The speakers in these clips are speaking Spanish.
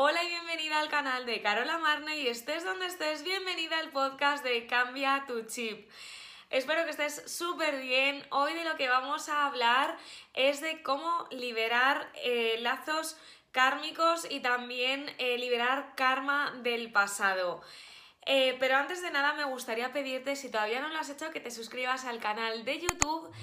Hola y bienvenida al canal de Carola Marne y estés donde estés, bienvenida al podcast de Cambia tu chip. Espero que estés súper bien. Hoy de lo que vamos a hablar es de cómo liberar eh, lazos kármicos y también eh, liberar karma del pasado. Eh, pero antes de nada me gustaría pedirte, si todavía no lo has hecho, que te suscribas al canal de YouTube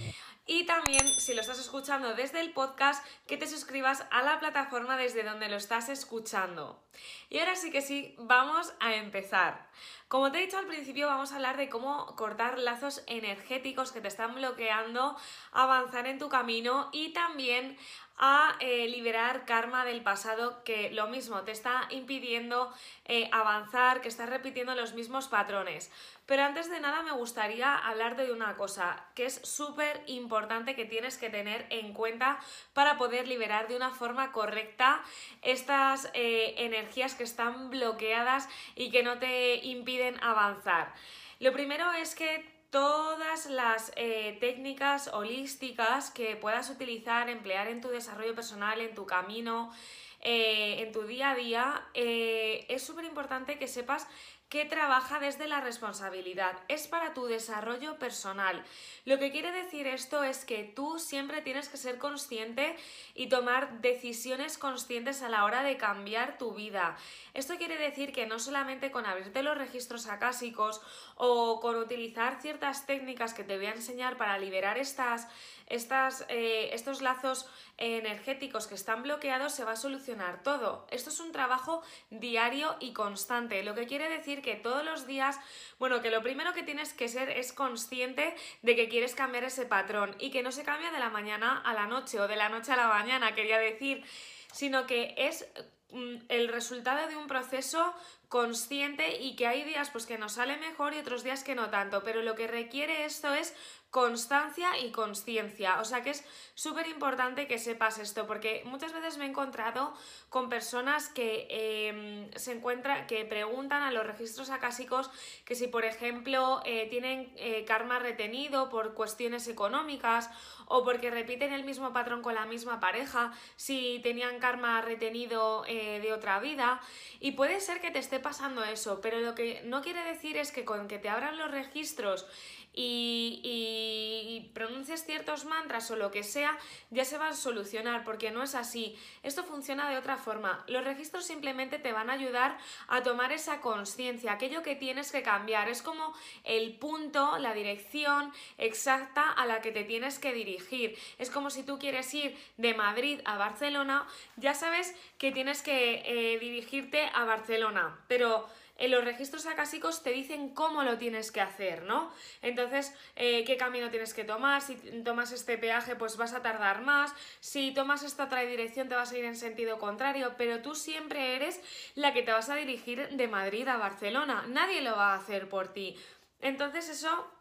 y también, si lo estás escuchando desde el podcast, que te suscribas a la plataforma desde donde lo estás escuchando. Y ahora sí que sí, vamos a empezar. Como te he dicho al principio, vamos a hablar de cómo cortar lazos energéticos que te están bloqueando, avanzar en tu camino y también a eh, liberar karma del pasado que lo mismo te está impidiendo eh, avanzar, que estás repitiendo los mismos patrones. Pero antes de nada me gustaría hablarte de una cosa que es súper importante que tienes que tener en cuenta para poder liberar de una forma correcta estas eh, energías que están bloqueadas y que no te impiden avanzar. Lo primero es que todas las eh, técnicas holísticas que puedas utilizar, emplear en tu desarrollo personal, en tu camino, eh, en tu día a día, eh, es súper importante que sepas que trabaja desde la responsabilidad, es para tu desarrollo personal. Lo que quiere decir esto es que tú siempre tienes que ser consciente y tomar decisiones conscientes a la hora de cambiar tu vida. Esto quiere decir que no solamente con abrirte los registros acásicos o con utilizar ciertas técnicas que te voy a enseñar para liberar estas, estas, eh, estos lazos energéticos que están bloqueados se va a solucionar todo. Esto es un trabajo diario y constante, lo que quiere decir que todos los días, bueno, que lo primero que tienes que ser es consciente de que quieres cambiar ese patrón y que no se cambia de la mañana a la noche o de la noche a la mañana, quería decir, sino que es mm, el resultado de un proceso consciente y que hay días pues que nos sale mejor y otros días que no tanto, pero lo que requiere esto es constancia y conciencia. O sea que es súper importante que sepas esto, porque muchas veces me he encontrado con personas que em, se encuentran, que preguntan a los registros acásicos que si, por ejemplo, eh, tienen eh, karma retenido por cuestiones económicas o porque repiten el mismo patrón con la misma pareja, si tenían karma retenido eh, de otra vida. Y puede ser que te esté pasando eso, pero lo que no quiere decir es que con que te abran los registros y, y, pronuncies ciertos mantras o lo que sea, ya se va a solucionar, porque no es así. Esto funciona de otra forma. Los registros simplemente te van a ayudar a tomar esa conciencia, aquello que tienes que cambiar. Es como el punto, la dirección exacta a la que te tienes que dirigir. Es como si tú quieres ir de Madrid a Barcelona, ya sabes que tienes que eh, dirigirte a Barcelona, pero en los registros acásicos te dicen cómo lo tienes que hacer, ¿no? Entonces, eh, qué camino tienes que tomar, si tomas este peaje pues vas a tardar más, si tomas esta otra dirección te vas a ir en sentido contrario, pero tú siempre eres la que te vas a dirigir de Madrid a Barcelona, nadie lo va a hacer por ti. Entonces eso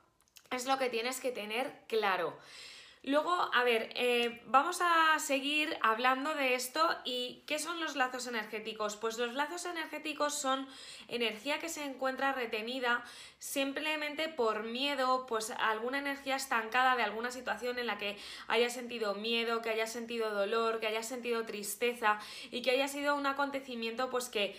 es lo que tienes que tener claro. Luego, a ver, eh, vamos a seguir hablando de esto y ¿qué son los lazos energéticos? Pues los lazos energéticos son energía que se encuentra retenida simplemente por miedo, pues alguna energía estancada de alguna situación en la que haya sentido miedo, que haya sentido dolor, que haya sentido tristeza y que haya sido un acontecimiento pues que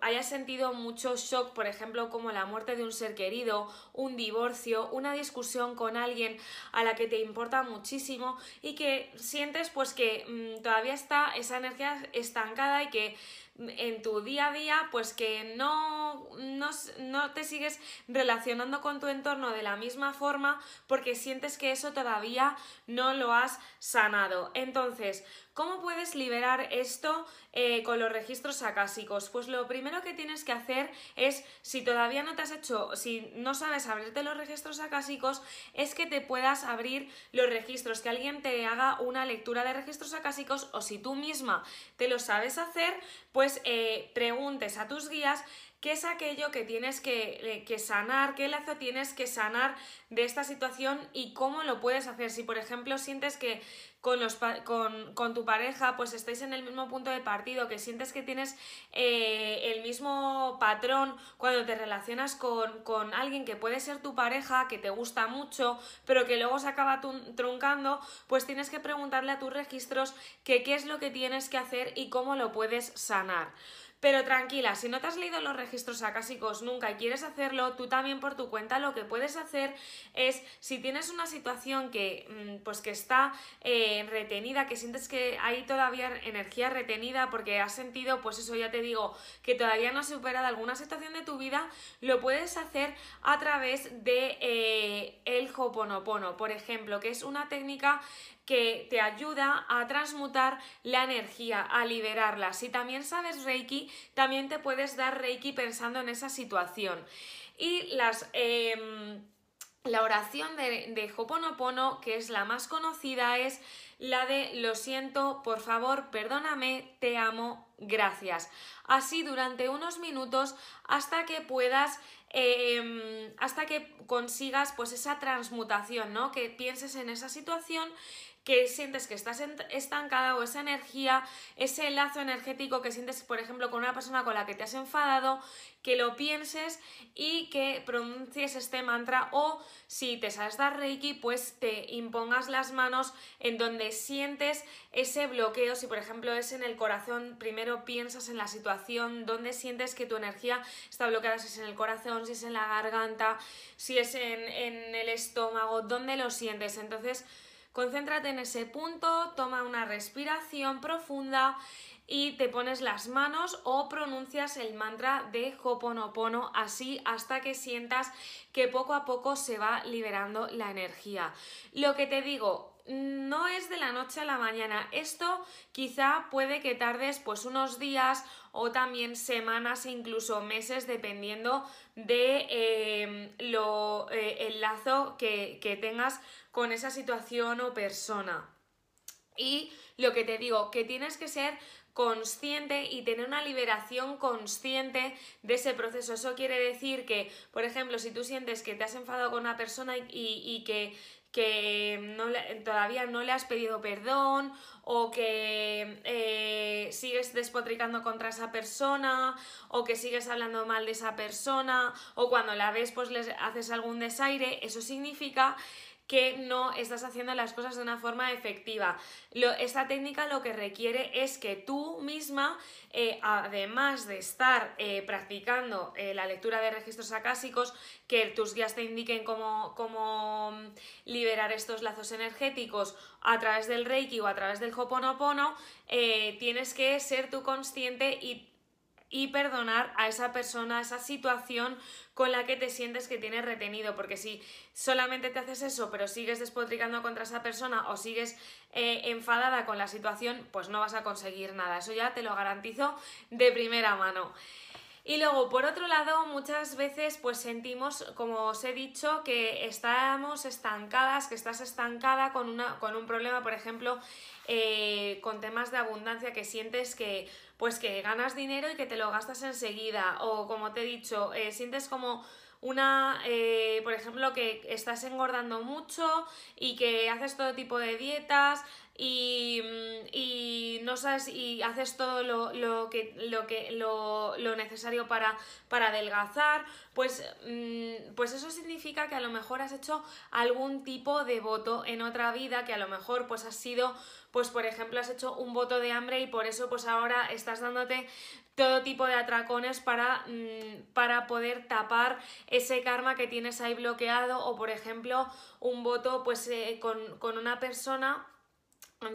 haya sentido mucho shock, por ejemplo, como la muerte de un ser querido, un divorcio, una discusión con alguien a la que te importa muchísimo y que sientes pues que mm, todavía está esa energía estancada y que en tu día a día, pues que no, no, te sigues relacionando con tu entorno de la misma forma porque sientes que eso todavía no lo has sanado. Entonces, ¿cómo puedes liberar esto eh, con los registros acásicos? Pues lo primero que tienes que hacer es, si todavía no te has hecho, si no sabes abrirte los registros acásicos, es que te puedas abrir los registros, que alguien te haga una lectura de registros acásicos o si tú misma te lo sabes hacer, pues pues, eh, preguntes a tus guías qué es aquello que tienes que, que, sanar, qué lazo tienes que sanar de esta situación y cómo lo puedes hacer. Si, por ejemplo, sientes que con, los, con, con tu pareja pues estáis en el mismo punto de partido, que sientes que tienes eh, el mismo patrón cuando te relacionas con, con, alguien que puede ser tu pareja, que te gusta mucho, pero que luego se acaba truncando, pues tienes que preguntarle a tus registros qué es lo que tienes que hacer y cómo lo puedes sanar. Pero tranquila, si no te has leído los registros acásicos nunca y quieres hacerlo, tú también por tu cuenta lo que puedes hacer es, si tienes una situación que, mm, pues que está eh, retenida, que sientes que hay todavía energía retenida porque has sentido, pues eso ya te digo, que todavía no has superado alguna situación de tu vida, lo puedes hacer a través de eh, el Hoponopono, por ejemplo, que es una técnica que te ayuda a transmutar la energía, a liberarla. Si también sabes Reiki, también te puedes dar Reiki pensando en esa situación. Y las... Em, la oración de, de Hoponopono, que es la más conocida, es la de lo siento, por favor, perdóname, te amo, gracias. Así durante unos minutos hasta que puedas em, hasta que consigas pues esa transmutación, ¿no? Que pienses en esa situación que sientes que estás estancada o esa energía, ese lazo energético que sientes, por ejemplo, con una persona con la que te has enfadado, que lo pienses y que pronuncies este mantra o si te sabes dar Reiki, pues te impongas las manos en donde sientes ese bloqueo, si por ejemplo es en el corazón, primero piensas en la situación donde sientes que tu energía está bloqueada, si es en el corazón, si es en la garganta, si es en, en el estómago, ¿dónde lo sientes? Entonces, Concéntrate en ese punto, toma una respiración profunda y te pones las manos o pronuncias el mantra de Hoponopono así hasta que sientas que poco a poco se va liberando la energía. Lo que te digo, no es de la noche a la mañana. Esto quizá puede que tardes pues unos días o también semanas e incluso meses dependiendo de eh, lo, eh, el lazo que, que tengas con esa situación o persona. Y lo que te digo, que tienes que ser consciente y tener una liberación consciente de ese proceso. Eso quiere decir que, por ejemplo, si tú sientes que te has enfadado con una persona y, que que todavía no le has pedido perdón o que eh, sigues despotricando contra esa persona o que sigues hablando mal de esa persona o cuando la ves pues le haces algún desaire, eso significa que no estás haciendo las cosas de una forma efectiva. esta técnica lo que requiere es que tú misma, eh, además de estar eh, practicando eh, la lectura de registros acásicos, que tus guías te indiquen cómo, cómo mm, liberar estos lazos energéticos a través del Reiki o a través del Hoponopono, tienes que ser tú consciente y y perdonar a esa persona, a esa situación con la que te sientes que tienes retenido, porque si solamente te haces eso, pero sigues despotricando contra esa persona o sigues eh, enfadada con la situación, pues no vas a conseguir nada, eso ya te lo garantizo de primera mano. Y luego, por otro lado, muchas veces pues sentimos, como os he dicho, que estamos estancadas, que estás estancada con, una, con un problema, por ejemplo, eh, con temas de abundancia, que sientes que pues que ganas dinero y que te lo gastas enseguida. O como te he dicho, eh, sientes como una, eh, por ejemplo, que estás engordando mucho y que haces todo tipo de dietas y, mm, no sabes y haces todo lo, que, lo, que, lo, necesario para, para adelgazar, pues, mm, pues eso significa que a lo mejor has hecho algún tipo de voto en otra vida, que a lo mejor pues has sido, pues por ejemplo has hecho un voto de hambre y por eso pues ahora estás dándote todo tipo de atracones para, mm, para poder tapar ese karma que tienes ahí bloqueado o por ejemplo un voto pues eh, con, con una persona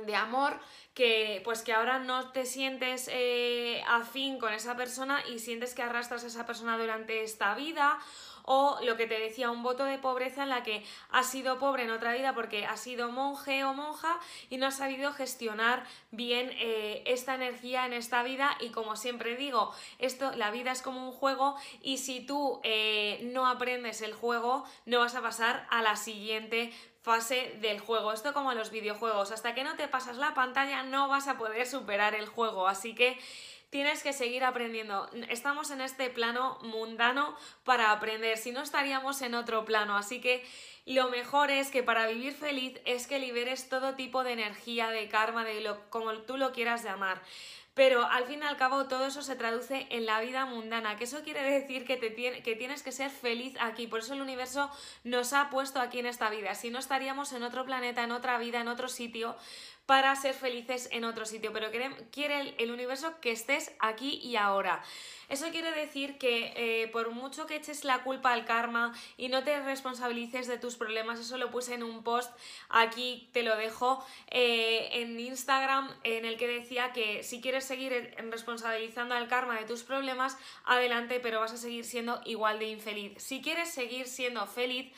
de amor que pues que ahora no te sientes eh, afín con esa persona y sientes que arrastras a esa persona durante esta vida o lo que te decía, un voto de pobreza en la que has sido pobre en otra vida porque has sido monje o monja y no has sabido gestionar bien eh, esta energía en esta vida y como siempre digo, esto, la vida es como un juego y si tú eh, no aprendes el juego no vas a pasar a la siguiente fase del juego. Esto como los videojuegos, hasta que no te pasas la pantalla no vas a poder superar el juego, así que tienes que seguir aprendiendo. Estamos en este plano mundano para aprender, si no estaríamos en otro plano, así que lo mejor es que para vivir feliz es que liberes todo tipo de energía, de karma, de lo como tú lo quieras llamar. Pero al fin y al cabo todo eso se traduce en la vida mundana, que eso quiere decir que, te que tienes que ser feliz aquí. Por eso el universo nos ha puesto aquí en esta vida. Si no estaríamos en otro planeta, en otra vida, en otro sitio, para ser felices en otro sitio, pero quiere el, universo que estés aquí y ahora. Eso quiere decir que eh, por mucho que eches la culpa al karma y no te responsabilices de tus problemas, eso lo puse en un post, aquí te lo dejo, eh, en Instagram, en el que decía que si quieres seguir responsabilizando al karma de tus problemas, adelante, pero vas a seguir siendo igual de infeliz. Si quieres seguir siendo feliz,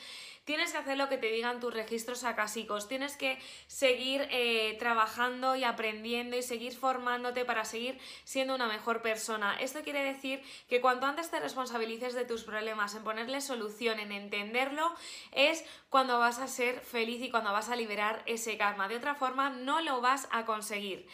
tienes que hacer lo que te digan tus registros acásicos, tienes que seguir eh, trabajando y aprendiendo y seguir formándote para seguir siendo una mejor persona. Esto quiere decir que cuanto antes te responsabilices de tus problemas, en ponerle solución, en entenderlo, es cuando vas a ser feliz y cuando vas a liberar ese karma. De otra forma, no lo vas a conseguir.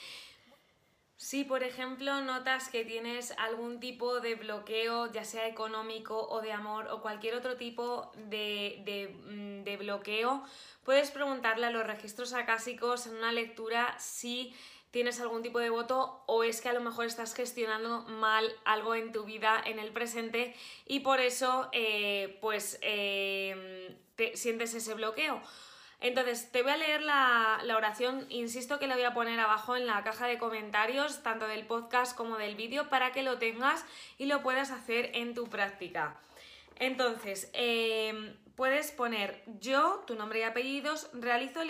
Si, por ejemplo, notas que tienes algún tipo de bloqueo, ya sea económico o de amor o cualquier otro tipo de, mm, bloqueo, puedes preguntarle a los registros acásicos en una lectura si tienes algún tipo de voto o es que a lo mejor estás gestionando mal algo en tu vida en el presente y por eso eh, pues eh, te sientes ese bloqueo. Entonces, te voy a leer la, oración, insisto que la voy a poner abajo en la caja de comentarios, tanto del podcast como del vídeo, para que lo tengas y lo puedas hacer en tu práctica. Entonces, em, puedes poner yo, tu nombre y apellidos, realizo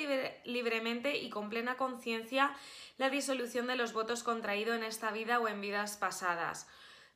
libremente y con plena conciencia la disolución de los votos contraídos en esta vida o en vidas pasadas.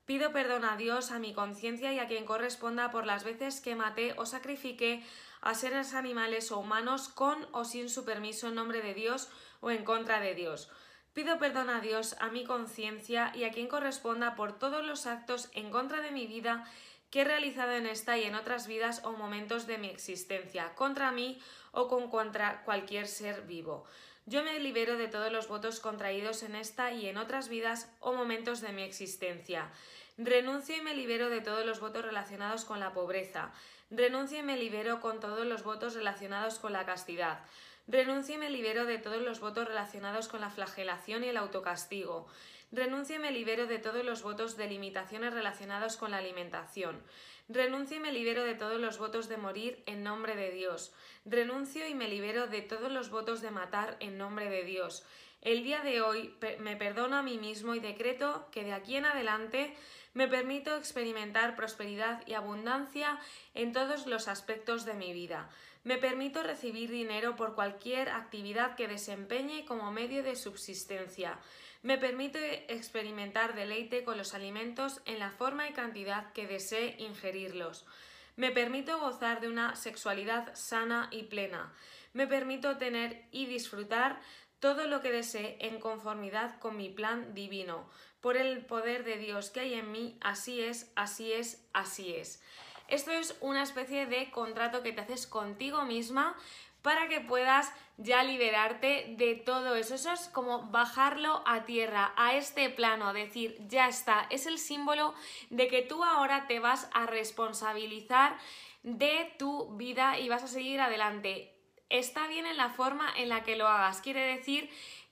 Pido perdón a Dios, a mi conciencia y a quien corresponda por las veces que maté o sacrifiqué a seres animales o humanos con o sin su permiso en nombre de Dios o en contra de Dios. Pido perdón a Dios, a mi conciencia y a quien corresponda por todos los actos en contra de mi vida que he realizado en esta y en otras vidas o momentos de mi existencia, contra mí o con contra cualquier ser vivo. Yo me libero de todos los votos contraídos en esta y en otras vidas o momentos de mi existencia. Renuncio y me libero de todos los votos relacionados con la pobreza. Renuncio y me libero con todos los votos relacionados con la castidad. Renuncio y me libero de todos los votos relacionados con la flagelación y el autocastigo. Renuncio y me libero de todos los votos de limitaciones relacionados con la alimentación. Renuncio y me libero de todos los votos de morir en nombre de Dios. Renuncio y me libero de todos los votos de matar en nombre de Dios. El día de hoy me perdono a mí mismo y decreto que de aquí en adelante me permito experimentar prosperidad y abundancia en todos los aspectos de mi vida. Me permito recibir dinero por cualquier actividad que desempeñe como medio de subsistencia. Me permito experimentar deleite con los alimentos en la forma y cantidad que desee ingerirlos. Me permito gozar de una sexualidad sana y plena. Me permito tener y disfrutar todo lo que desee en conformidad con mi plan divino por el poder de Dios que hay en mí, así es, así es, así es. Esto es una especie de contrato que te haces contigo misma para que puedas ya liberarte de todo eso. Eso es como bajarlo a tierra, a este plano, decir, ya está, es el símbolo de que tú ahora te vas a responsabilizar de tu vida y vas a seguir adelante. Está bien en la forma en la que lo hagas. Quiere decir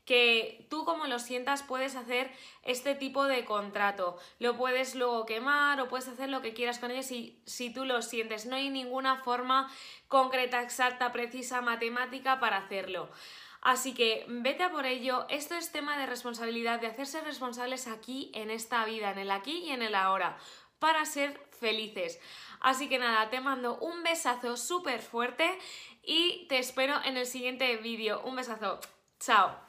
que tú como lo sientas puedes hacer este tipo de contrato. Lo puedes luego quemar o puedes hacer lo que quieras con ellos si, si tú lo sientes. No hay ninguna forma concreta, exacta, precisa, matemática para hacerlo. Así que vete a por ello. Esto es tema de responsabilidad, de hacerse responsables aquí en esta vida, en el aquí y en el ahora, para ser felices. Así que nada, te mando un besazo súper fuerte y te espero en el siguiente vídeo. Un besazo. Chao.